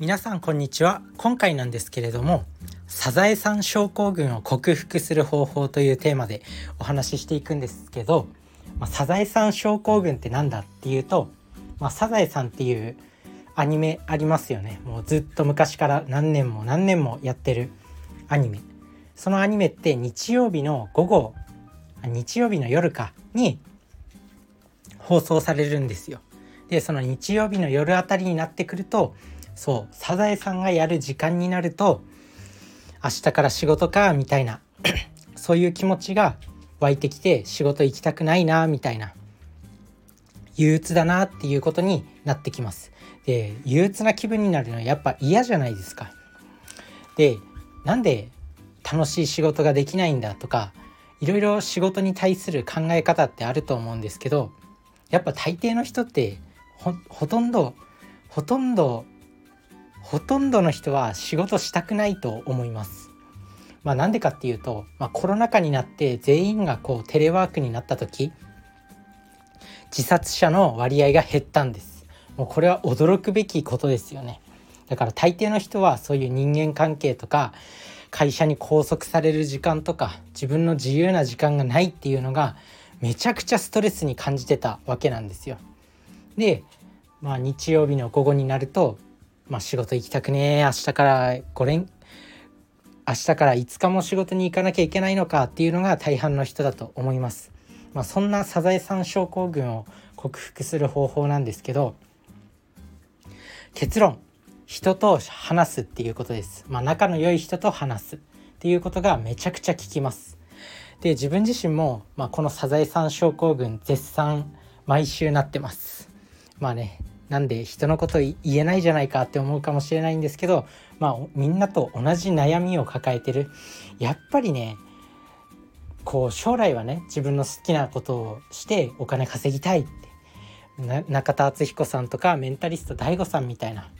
皆さんこんにちは。今回なんですけれどもサザエさん症候群を克服する方法というテーマでお話ししていくんですけど、まあ、サザエさん症候群って何だっていうと、まあ、サザエさんっていうアニメありますよね。もうずっと昔から何年も何年もやってるアニメ。そのアニメって日曜日の午後日曜日の夜かに放送されるんですよ。でその日曜日の夜あたりになってくるとそうサザエさんがやる時間になると明日から仕事かみたいな そういう気持ちが湧いてきて仕事行きたくないなみたいな憂鬱だなっていうことになってきます。で憂鬱な気分になるのはやっぱ嫌じゃないですか。でなんで楽しい仕事ができないんだとかいろいろ仕事に対する考え方ってあると思うんですけどやっぱ大抵の人ってほとんどほとんどほとんどの人は仕事したくないと思います。まあなんでかっていうと、まあ、コロナ禍になって全員がこうテレワークになった時自殺者の割合が減ったんです。もうこれは驚くべきことですよね。だから大抵の人はそういう人間関係とか会社に拘束される時間とか自分の自由な時間がないっていうのがめちゃくちゃストレスに感じてたわけなんですよ。で、まあ、日曜日の午後になるとまあ、仕事行きたくねえ明日から5連明日から5日も仕事に行かなきゃいけないのかっていうのが大半の人だと思います。まあ、そんなサザエさん症候群を克服する方法なんですけど結論人と話すっていうことです。まあ、仲の良い人と話すっていうことがめちゃくちゃ効きます。で自分自身も、まあ、このサザエさん症候群絶賛毎週なってます。まあねなんで人のこと言えないじゃないかって思うかもしれないんですけどまあみんなと同じ悩みを抱えてる。やっぱりねこう将来はね自分の好きなことをしてお金稼ぎたいって。中田敦彦さんとかメンタリスト DAIGO さんみたいな。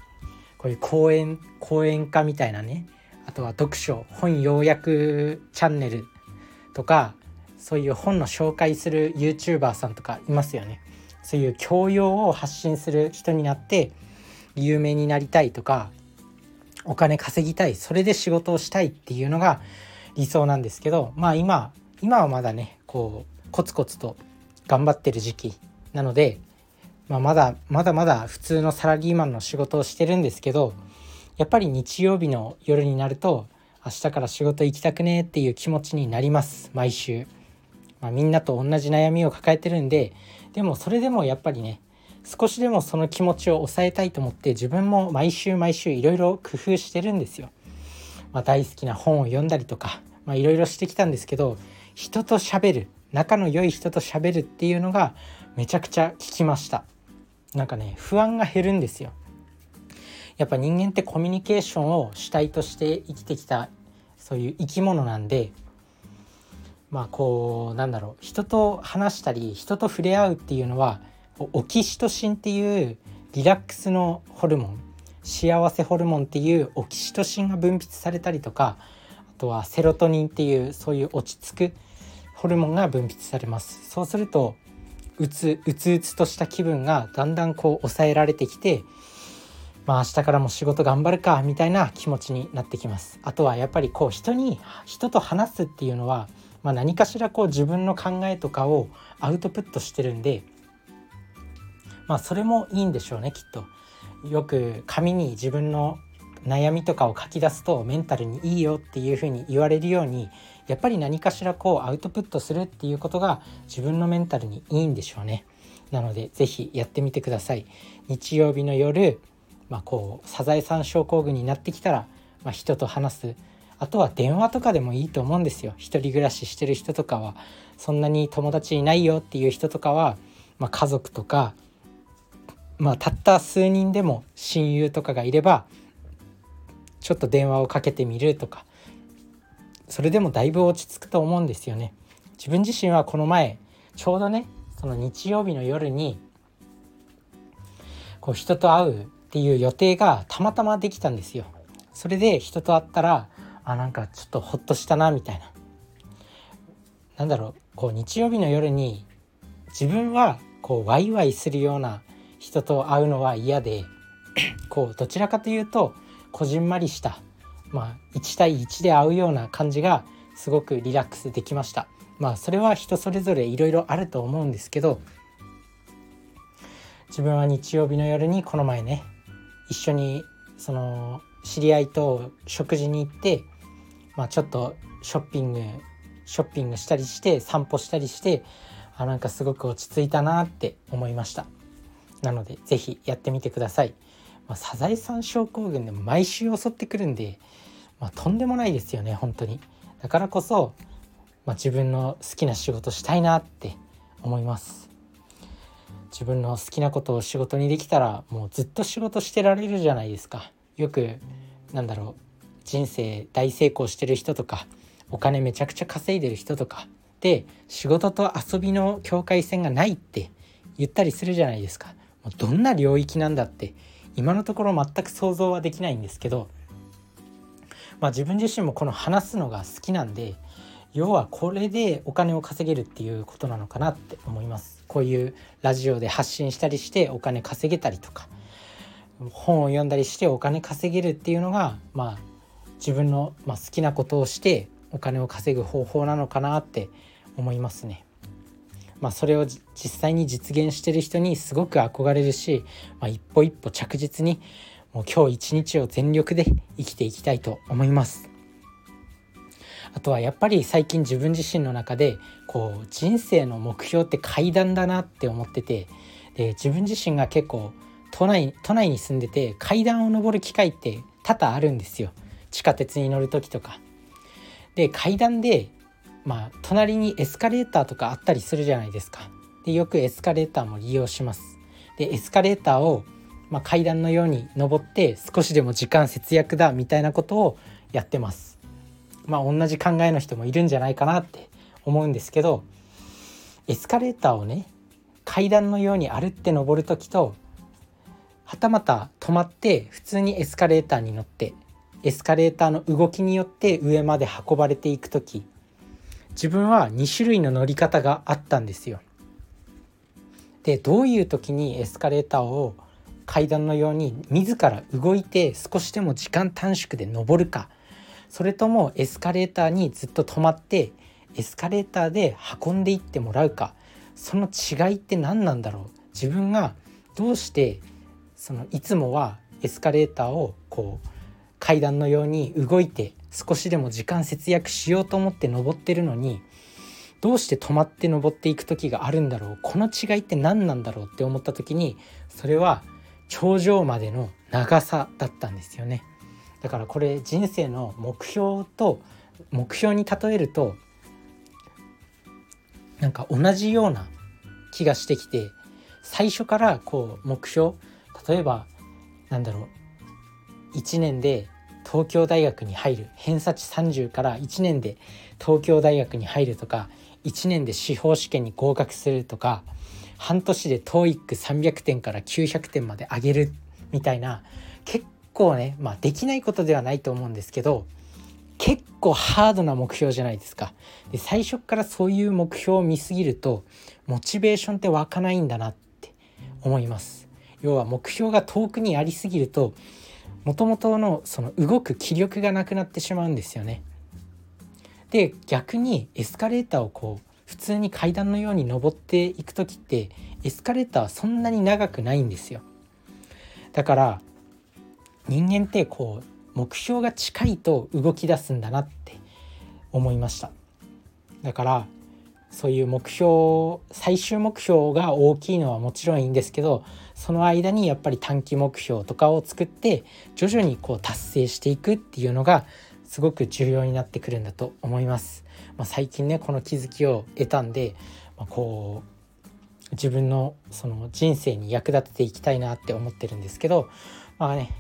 こういう講演講演家みたいなね。あとは読書本要約チャンネルとかそういう本の紹介する YouTuber さんとかいますよね。そういう教養を発信する人になって有名になりたいとかお金稼ぎたいそれで仕事をしたいっていうのが理想なんですけどまあ今今はまだねこうコツコツと頑張ってる時期なので、まあ、まだまだまだ普通のサラリーマンの仕事をしてるんですけどやっぱり日曜日の夜になると明日から仕事行きたくねっていう気持ちになります毎週。まあ、みんなと同じ悩みを抱えてるんででもそれでもやっぱりね少しでもその気持ちを抑えたいと思って自分も毎週毎週いろいろ工夫してるんですよ。まあ、大好きな本を読んだりとかいろいろしてきたんですけど人と喋る仲の良い人と喋るっていうのがめちゃくちゃ効きましたなんかね不安が減るんですよやっぱ人間ってコミュニケーションを主体として生きてきたそういう生き物なんでまあこうなんだろう人と話したり人と触れ合うっていうのはオキシトシンっていうリラックスのホルモン幸せホルモンっていうオキシトシンが分泌されたりとかあとはセロトニンっていうそういう落ち着くホルモンが分泌されます。そうするとうつうつうつとした気分がだんだんこう抑えられてきてまあ明日からも仕事頑張るかみたいな気持ちになってきます。あとはやっぱりこう人に人と話すっていうのはまあ、何かしらこう自分の考えとかをアウトプットしてるんでまあそれもいいんでしょうねきっと。よく紙に自分の悩みとかを書き出すとメンタルにいいよっていうふうに言われるようにやっぱり何かしらこうアウトプットするっていうことが自分のメンタルにいいんでしょうね。なので是非やってみてください。日曜日の夜、まあ、こうサザエさん症候群になってきたら、まあ、人と話すあとは電話とかでもいいと思うんですよ一人暮らししてる人とかはそんなに友達いないよっていう人とかは、まあ、家族とか、まあ、たった数人でも親友とかがいればちょっと電話をかけてみるとかそれでもだいぶ落ち着くと思うんですよね。自分自身はこの前ちょうどねその日曜日の夜にこう人と会うっていう予定がたまたまできたんですよ。それで人と会ったらあなんかちょっとほっとしたなみたいな。なんだろうこう日曜日の夜に自分はこうワイワイするような人と会うのは嫌で こうどちらかというとこじんまりしたまあ1対1で会うような感じがすごくリラックスできました。まあそれは人それぞれいろいろあると思うんですけど自分は日曜日の夜にこの前ね一緒にその知り合いと食事に行って、まあ、ちょっとショッピングショッピングしたりして散歩したりしてあなんかすごく落ち着いたなって思いました。なので是非やってみてください、まあ、サザエさん症候群でも毎週襲ってくるんで、まあ、とんでもないですよね本当に。だからこそ、まあ、自分の好きな仕事したいなって思います。自分の好きなことを仕事にできたらもうずっと仕事してられるじゃないですか。よくなんだろう人生大成功してる人とかお金めちゃくちゃ稼いでる人とかで仕事と遊びの境界線がないって言ったりするじゃないですか。もうどんな領域なんだって今のところ全く想像はできないんですけどまあ自分自身もこの話すのが好きなんで要はこれでお金を稼げるっていうことなのかなって思います。こういうラジオで発信したりしてお金稼げたりとか本を読んだりしてお金稼げるっていうのがまあ自分の、ま、好きなことをしてお金を稼ぐ方法なのかなって思いますね。まあ、それを実際に実現してる人にすごく憧れるし、まあ、一歩一歩着実にもう今日一日を全力で生きていきたいと思います。あとはやっぱり最近自分自身の中でこう人生の目標って階段だなって思っててで自分自身が結構都内都内に住んでて階段を上る機会って多々あるんですよ地下鉄に乗る時とか。で階段でまあ隣にエスカレーターとかあったりするじゃないですか。でよくエスカレーターも利用します。でエスカレーターを、まあ、階段のように登って少しでも時間節約だみたいなことをやってます。まあ同じ考えの人もいるんじゃないかなって思うんですけどエスカレーターをね階段のように歩って登る時とはたまた止まって普通にエスカレーターに乗ってエスカレーターの動きによって上まで運ばれていく時自分は2種類の乗り方があったんですよ。でどういう時にエスカレーターを階段のように自ら動いて少しでも時間短縮で登るかそれともエスカレーターにずっと止まってエスカレーターで運んでいってもらうかその違いって何なんだろう？自分がどうしてそのいつもはエスカレーターをこう階段のように動いて少しでも時間節約しようと思って登ってるのにどうして止まって登っていく時があるんだろう？この違いって何なんだろうって思った時にそれは頂上までの長さだったんですよね。だからこれ人生の目標と目標に例えるとなんか同じような気がしてきて最初からこう目標例えばなんだろう1年で東京大学に入る偏差値30から1年で東京大学に入るとか1年で司法試験に合格するとか半年で TOEIC300 点から900点まで上げるみたいな結構ねまあできないことではないと思うんですけど結構ハードな目標じゃないですか。で最初からそういう目標を見すぎるとモチベーションって湧かないんだなって思います。要は目標が遠くにありすぎるともともとのその動く気力がなくなってしまうんですよね。で逆にエスカレーターをこう普通に階段のように登っていく時ってエスカレーターはそんなに長くないんですよ。だから人間ってこう目標が近いと動き出すんだなって思いましただからそういう目標最終目標が大きいのはもちろんいいんですけどその間にやっぱり短期目標とかを作って徐々にこう達成していくっていうのがすごく重要になってくるんだと思います。まあ、最近ねこの気づきを得たんで、まあ、こう自分のその人生に役立てていきたいなって思ってるんですけどまあね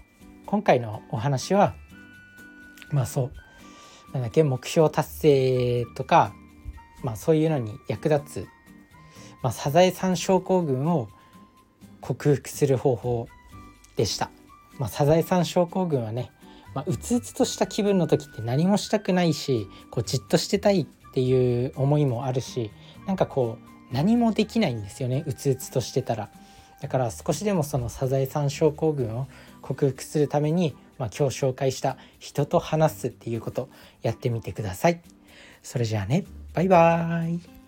今回のお話はまあそうなんだっけ目標達成とかまあそういうのに役立つ、まあ、サザエさん症候群を克服する方法でした。まあ、サザエさん症候群はね、まあ、うつうつとした気分の時って何もしたくないしこうじっとしてたいっていう思いもあるしなんかこう何もできないんですよねうつうつとしてたら。だから少しでもそのサザエさん症候群を克服するために、まあ、今日紹介した人と話すっていうことやってみてください。それじゃあねバイバーイ。